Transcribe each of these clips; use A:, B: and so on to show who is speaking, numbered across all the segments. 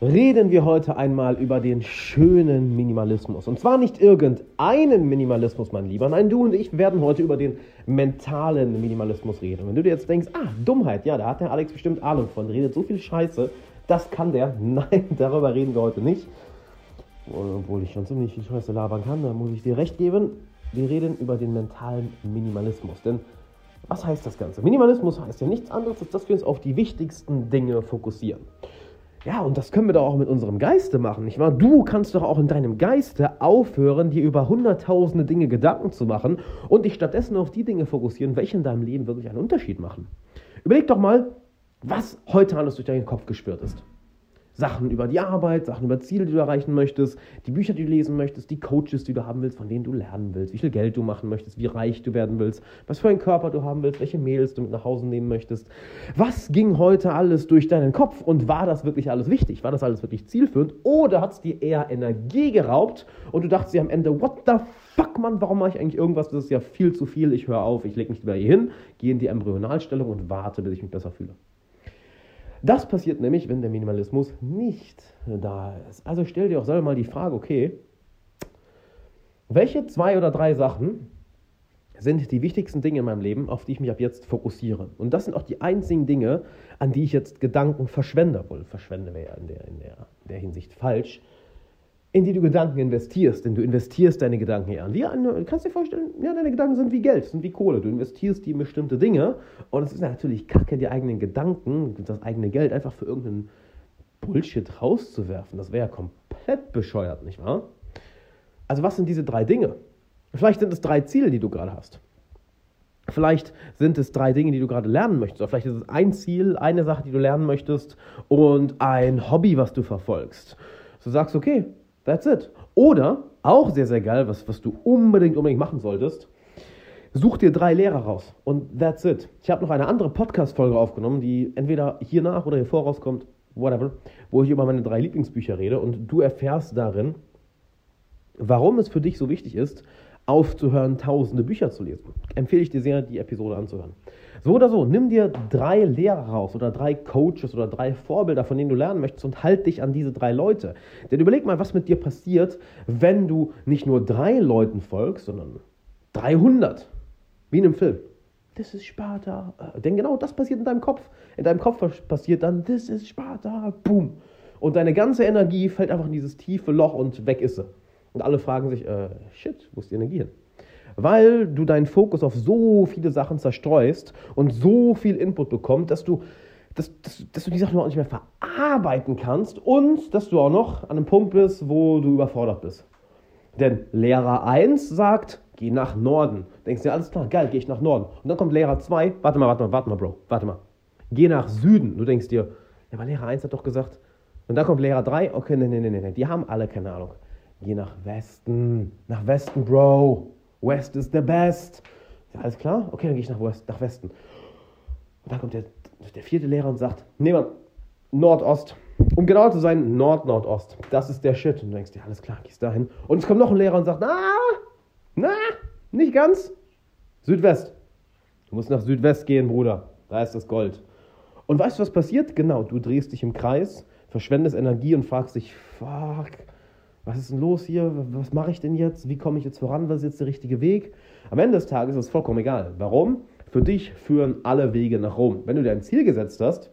A: reden wir heute einmal über den schönen Minimalismus. Und zwar nicht irgendeinen Minimalismus, mein Lieber. Nein, du und ich werden heute über den mentalen Minimalismus reden. Wenn du dir jetzt denkst, ah, Dummheit, ja, da hat der Alex bestimmt Ahnung von, redet so viel Scheiße, das kann der. Nein, darüber reden wir heute nicht. Obwohl ich schon ziemlich viel Scheiße labern kann, da muss ich dir recht geben. Wir reden über den mentalen Minimalismus. Denn was heißt das Ganze? Minimalismus heißt ja nichts anderes, als dass wir uns auf die wichtigsten Dinge fokussieren. Ja, und das können wir doch auch mit unserem Geiste machen, nicht wahr? Du kannst doch auch in deinem Geiste aufhören, dir über hunderttausende Dinge Gedanken zu machen und dich stattdessen auf die Dinge fokussieren, welche in deinem Leben wirklich einen Unterschied machen. Überleg doch mal, was heute alles durch deinen Kopf geschwirrt ist. Sachen über die Arbeit, Sachen über Ziele, die du erreichen möchtest, die Bücher, die du lesen möchtest, die Coaches, die du haben willst, von denen du lernen willst, wie viel Geld du machen möchtest, wie reich du werden willst, was für einen Körper du haben willst, welche Mails du mit nach Hause nehmen möchtest. Was ging heute alles durch deinen Kopf und war das wirklich alles wichtig? War das alles wirklich zielführend? Oder hat es dir eher Energie geraubt und du dachtest dir am Ende, what the fuck, Mann, warum mache ich eigentlich irgendwas? Das ist ja viel zu viel, ich höre auf, ich lege mich lieber hier hin, gehe in die Embryonalstellung und warte, bis ich mich besser fühle. Das passiert nämlich, wenn der Minimalismus nicht da ist. Also stell dir auch selber mal die Frage, okay, welche zwei oder drei Sachen sind die wichtigsten Dinge in meinem Leben, auf die ich mich ab jetzt fokussiere? Und das sind auch die einzigen Dinge, an die ich jetzt Gedanken verschwende. Wohl verschwende wäre ja in der, in der, in der Hinsicht falsch in die du Gedanken investierst, denn du investierst deine Gedanken hier an. Wie du kannst dir vorstellen, ja, deine Gedanken sind wie Geld, sind wie Kohle. Du investierst die in bestimmte Dinge und es ist natürlich kacke, die eigenen Gedanken, das eigene Geld einfach für irgendeinen Bullshit rauszuwerfen. Das wäre ja komplett bescheuert, nicht wahr? Also was sind diese drei Dinge? Vielleicht sind es drei Ziele, die du gerade hast. Vielleicht sind es drei Dinge, die du gerade lernen möchtest. Oder vielleicht ist es ein Ziel, eine Sache, die du lernen möchtest und ein Hobby, was du verfolgst. Du sagst, okay, That's it. Oder, auch sehr, sehr geil, was, was du unbedingt, unbedingt machen solltest, such dir drei Lehrer raus. Und that's it. Ich habe noch eine andere Podcast-Folge aufgenommen, die entweder hier nach oder hier vorauskommt, whatever, wo ich über meine drei Lieblingsbücher rede und du erfährst darin, warum es für dich so wichtig ist, aufzuhören, tausende Bücher zu lesen. Empfehle ich dir sehr, die Episode anzuhören. So oder so, nimm dir drei Lehrer raus oder drei Coaches oder drei Vorbilder, von denen du lernen möchtest und halt dich an diese drei Leute. Denn überleg mal, was mit dir passiert, wenn du nicht nur drei Leuten folgst, sondern 300. Wie in einem Film. Das ist Sparta. Denn genau das passiert in deinem Kopf. In deinem Kopf passiert dann, das ist Sparta. Boom. Und deine ganze Energie fällt einfach in dieses tiefe Loch und weg ist sie. Und alle fragen sich, äh, shit, wo ist die Energie hin? weil du deinen Fokus auf so viele Sachen zerstreust und so viel Input bekommst, dass du, dass, dass, dass du die Sachen überhaupt nicht mehr verarbeiten kannst und dass du auch noch an einem Punkt bist, wo du überfordert bist. Denn Lehrer 1 sagt, geh nach Norden. Denkst dir, alles klar, geil, geh ich nach Norden. Und dann kommt Lehrer 2, warte mal, warte mal, warte mal, Bro, warte mal. Geh nach Süden. Du denkst dir, ja, aber Lehrer 1 hat doch gesagt. Und dann kommt Lehrer 3, okay, nee, nee, nee, nee, die haben alle keine Ahnung. Geh nach Westen, nach Westen, Bro. West is the best. Ja, alles klar? Okay, dann gehe ich nach, West, nach Westen. Und dann kommt der, der vierte Lehrer und sagt, nee, Mann, Nordost. Um genau zu sein, Nord-Nordost. Das ist der Shit. Und du denkst dir, alles klar, gehst dahin. Und es kommt noch ein Lehrer und sagt, na, na, nicht ganz. Südwest. Du musst nach Südwest gehen, Bruder. Da ist das Gold. Und weißt du, was passiert? Genau, du drehst dich im Kreis, verschwendest Energie und fragst dich, fuck, was ist denn los hier? Was mache ich denn jetzt? Wie komme ich jetzt voran? Was ist jetzt der richtige Weg? Am Ende des Tages ist es vollkommen egal. Warum? Für dich führen alle Wege nach Rom. Wenn du dir ein Ziel gesetzt hast,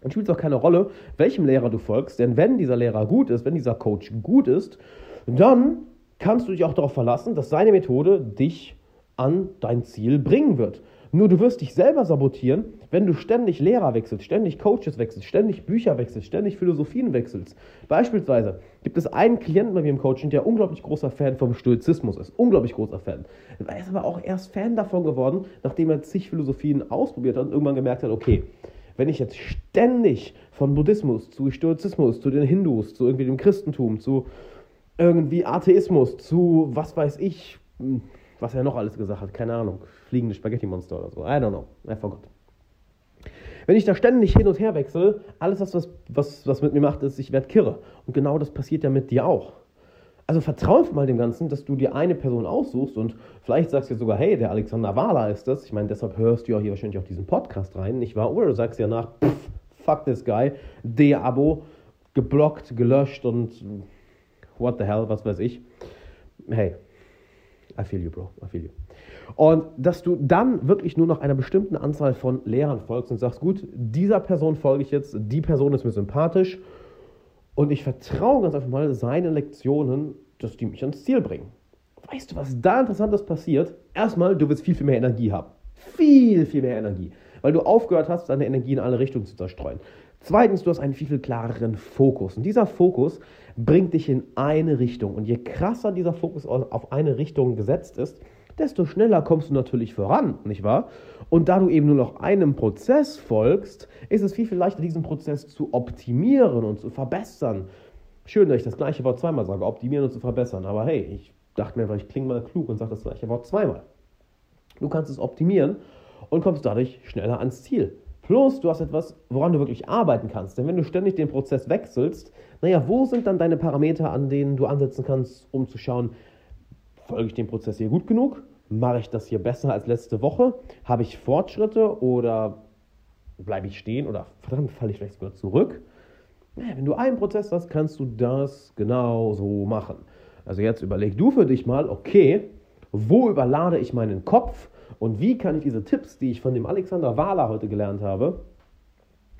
A: dann spielt es auch keine Rolle, welchem Lehrer du folgst, denn wenn dieser Lehrer gut ist, wenn dieser Coach gut ist, dann kannst du dich auch darauf verlassen, dass seine Methode dich an dein Ziel bringen wird. Nur du wirst dich selber sabotieren, wenn du ständig Lehrer wechselst, ständig Coaches wechselst, ständig Bücher wechselst, ständig Philosophien wechselst. Beispielsweise gibt es einen Klienten bei mir im Coaching, der unglaublich großer Fan vom Stoizismus ist. Unglaublich großer Fan. Er ist aber auch erst Fan davon geworden, nachdem er zig Philosophien ausprobiert hat und irgendwann gemerkt hat, okay, wenn ich jetzt ständig von Buddhismus zu Stoizismus, zu den Hindus, zu irgendwie dem Christentum, zu irgendwie Atheismus, zu was weiß ich, hm, was er noch alles gesagt hat, keine Ahnung, fliegende Spaghetti-Monster oder so, I don't know, I forgot. Wenn ich da ständig hin und her wechsle, alles das, was, was, was mit mir macht, ist, ich werde kirre. Und genau das passiert ja mit dir auch. Also vertraue mal dem Ganzen, dass du dir eine Person aussuchst und vielleicht sagst du sogar, hey, der Alexander Wahler ist das. Ich meine, deshalb hörst du ja hier wahrscheinlich auch diesen Podcast rein, nicht wahr? Oder du sagst ja nach, pff, fuck this guy, de-Abo, geblockt, gelöscht und what the hell, was weiß ich. Hey, I feel you, bro, I feel you. Und dass du dann wirklich nur noch einer bestimmten Anzahl von Lehrern folgst und sagst, gut, dieser Person folge ich jetzt, die Person ist mir sympathisch und ich vertraue ganz einfach mal seinen Lektionen, dass die mich ans Ziel bringen. Weißt du, was da interessantes passiert? Erstmal, du wirst viel, viel mehr Energie haben. Viel, viel mehr Energie. Weil du aufgehört hast, deine Energie in alle Richtungen zu zerstreuen. Zweitens, du hast einen viel, viel klareren Fokus. Und dieser Fokus bringt dich in eine Richtung. Und je krasser dieser Fokus auf eine Richtung gesetzt ist, desto schneller kommst du natürlich voran, nicht wahr? Und da du eben nur noch einem Prozess folgst, ist es viel, viel leichter, diesen Prozess zu optimieren und zu verbessern. Schön, dass ich das gleiche Wort zweimal sage, optimieren und zu verbessern. Aber hey, ich dachte mir einfach, ich klinge mal klug und sage das gleiche Wort zweimal. Du kannst es optimieren und kommst dadurch schneller ans Ziel. Plus, du hast etwas, woran du wirklich arbeiten kannst. Denn wenn du ständig den Prozess wechselst, naja, wo sind dann deine Parameter, an denen du ansetzen kannst, um zu schauen, folge ich dem Prozess hier gut genug? Mache ich das hier besser als letzte Woche? Habe ich Fortschritte oder bleibe ich stehen oder verdammt, falle ich vielleicht sogar zurück? Naja, wenn du einen Prozess hast, kannst du das genau so machen. Also jetzt überleg du für dich mal, okay, wo überlade ich meinen Kopf und wie kann ich diese Tipps, die ich von dem Alexander Wahler heute gelernt habe,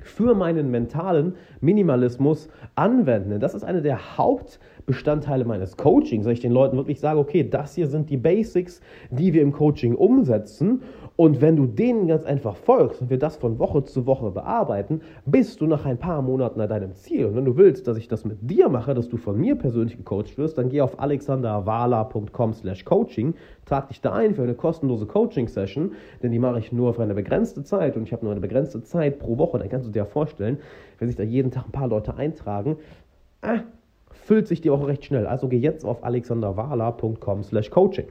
A: für meinen mentalen Minimalismus anwenden. Das ist einer der Hauptbestandteile meines Coachings, dass ich den Leuten wirklich sage, okay, das hier sind die Basics, die wir im Coaching umsetzen und wenn du denen ganz einfach folgst und wir das von Woche zu Woche bearbeiten, bist du nach ein paar Monaten an deinem Ziel. Und wenn du willst, dass ich das mit dir mache, dass du von mir persönlich gecoacht wirst, dann geh auf alexanderwala.com slash coaching, trag dich da ein für eine kostenlose Coaching-Session, denn die mache ich nur für eine begrenzte Zeit und ich habe nur eine begrenzte Zeit pro Woche. Dann kannst du dir vorstellen, wenn sich da jeden Tag ein paar Leute eintragen, ah, füllt sich die Woche recht schnell. Also geh jetzt auf alexanderwala.com slash coaching.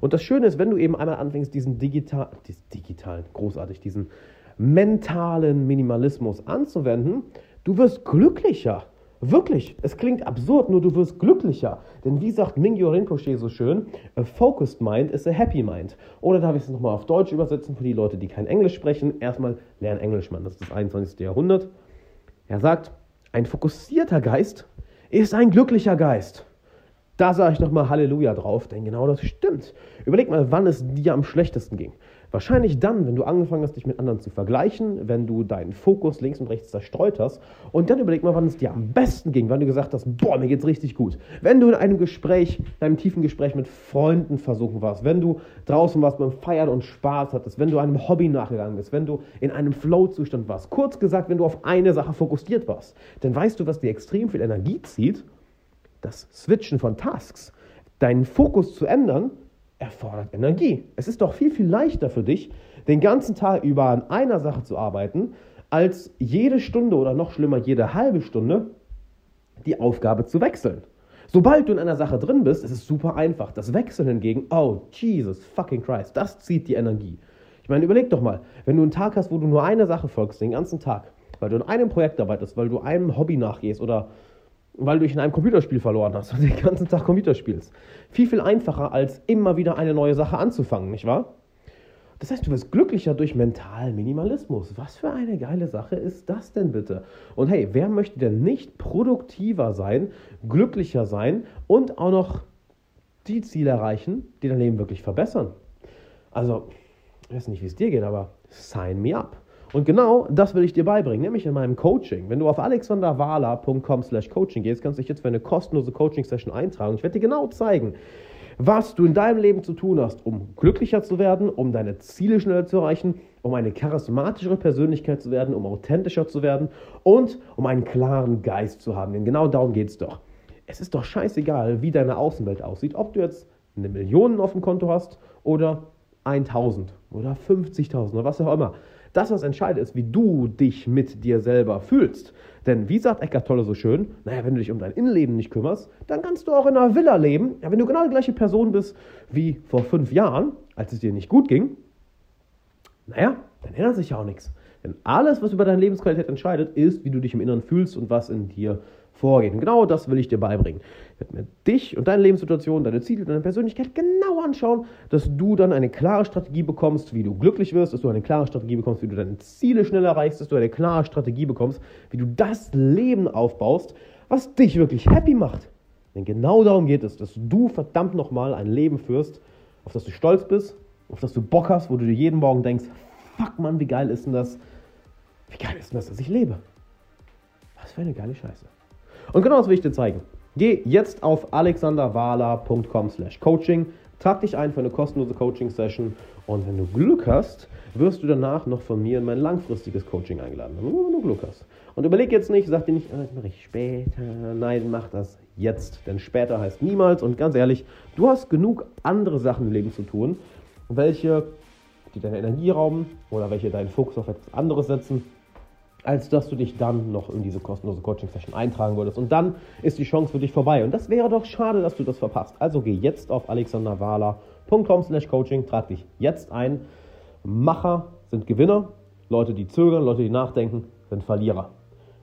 A: Und das Schöne ist, wenn du eben einmal anfängst, diesen digital, digitalen, großartig, diesen mentalen Minimalismus anzuwenden, du wirst glücklicher. Wirklich, es klingt absurd, nur du wirst glücklicher. Denn wie sagt Mingyo Rinpoche so schön, a focused mind is a happy mind. Oder darf ich es nochmal auf Deutsch übersetzen für die Leute, die kein Englisch sprechen? Erstmal lern Englisch, Mann, das ist das 21. Jahrhundert. Er sagt, ein fokussierter Geist ist ein glücklicher Geist. Da sage ich nochmal Halleluja drauf, denn genau das stimmt. Überleg mal, wann es dir am schlechtesten ging. Wahrscheinlich dann, wenn du angefangen hast, dich mit anderen zu vergleichen, wenn du deinen Fokus links und rechts zerstreut hast. Und dann überleg mal, wann es dir am besten ging, wann du gesagt hast, boah, mir geht's richtig gut. Wenn du in einem Gespräch, in einem tiefen Gespräch mit Freunden versuchen warst, wenn du draußen warst beim Feiern und Spaß hattest, wenn du einem Hobby nachgegangen bist, wenn du in einem Flow-Zustand warst. Kurz gesagt, wenn du auf eine Sache fokussiert warst. Dann weißt du, was dir extrem viel Energie zieht. Das Switchen von Tasks. Deinen Fokus zu ändern, erfordert Energie. Es ist doch viel, viel leichter für dich, den ganzen Tag über an einer Sache zu arbeiten, als jede Stunde oder noch schlimmer jede halbe Stunde die Aufgabe zu wechseln. Sobald du in einer Sache drin bist, ist es super einfach. Das Wechseln hingegen, oh Jesus fucking Christ, das zieht die Energie. Ich meine, überleg doch mal, wenn du einen Tag hast, wo du nur eine Sache folgst, den ganzen Tag, weil du in einem Projekt arbeitest, weil du einem Hobby nachgehst oder weil du dich in einem Computerspiel verloren hast und den ganzen Tag Computer spielst. Viel, viel einfacher, als immer wieder eine neue Sache anzufangen, nicht wahr? Das heißt, du wirst glücklicher durch mentalen Minimalismus. Was für eine geile Sache ist das denn bitte? Und hey, wer möchte denn nicht produktiver sein, glücklicher sein und auch noch die Ziele erreichen, die dein Leben wirklich verbessern? Also, ich weiß nicht, wie es dir geht, aber sign me up. Und genau das will ich dir beibringen, nämlich in meinem Coaching. Wenn du auf alexanderwala.com slash coaching gehst, kannst du dich jetzt für eine kostenlose Coaching-Session eintragen. Ich werde dir genau zeigen, was du in deinem Leben zu tun hast, um glücklicher zu werden, um deine Ziele schneller zu erreichen, um eine charismatischere Persönlichkeit zu werden, um authentischer zu werden und um einen klaren Geist zu haben. Denn genau darum geht es doch. Es ist doch scheißegal, wie deine Außenwelt aussieht, ob du jetzt eine Million auf dem Konto hast oder 1000 oder 50.000 oder was auch immer. Das, was entscheidet, ist, wie du dich mit dir selber fühlst. Denn wie sagt Eckart Tolle so schön, naja, wenn du dich um dein Innenleben nicht kümmerst, dann kannst du auch in einer Villa leben. Ja, wenn du genau die gleiche Person bist wie vor fünf Jahren, als es dir nicht gut ging, naja, dann ändert sich ja auch nichts. Denn alles, was über deine Lebensqualität entscheidet, ist, wie du dich im Inneren fühlst und was in dir vorgehen. Genau das will ich dir beibringen. Ich werde mir dich und deine Lebenssituation, deine Ziele, deine Persönlichkeit genau anschauen, dass du dann eine klare Strategie bekommst, wie du glücklich wirst, dass du eine klare Strategie bekommst, wie du deine Ziele schnell erreichst, dass du eine klare Strategie bekommst, wie du das Leben aufbaust, was dich wirklich happy macht. Denn genau darum geht es, dass du verdammt nochmal ein Leben führst, auf das du stolz bist, auf das du Bock hast, wo du dir jeden Morgen denkst, fuck Mann, wie geil ist denn das? Wie geil ist denn das, dass ich lebe? Was für eine geile Scheiße. Und genau das will ich dir zeigen. Geh jetzt auf alexanderwala.com slash coaching, trag dich ein für eine kostenlose Coaching-Session und wenn du Glück hast, wirst du danach noch von mir in mein langfristiges Coaching eingeladen. Wenn du Glück hast. Und überleg jetzt nicht, sag dir nicht, ah, das mache ich später. Nein, mach das jetzt. Denn später heißt niemals. Und ganz ehrlich, du hast genug andere Sachen im Leben zu tun, welche die deine Energie rauben oder welche deinen Fokus auf etwas anderes setzen als dass du dich dann noch in diese kostenlose Coaching-Session eintragen würdest. Und dann ist die Chance für dich vorbei. Und das wäre doch schade, dass du das verpasst. Also geh jetzt auf alexanderwala.com slash coaching, trag dich jetzt ein. Macher sind Gewinner, Leute, die zögern, Leute, die nachdenken, sind Verlierer.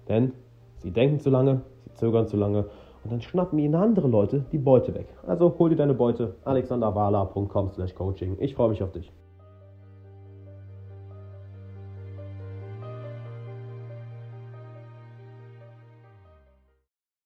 A: Denn sie denken zu lange, sie zögern zu lange und dann schnappen ihnen andere Leute die Beute weg. Also hol dir deine Beute, alexanderwala.com slash coaching. Ich freue mich auf dich.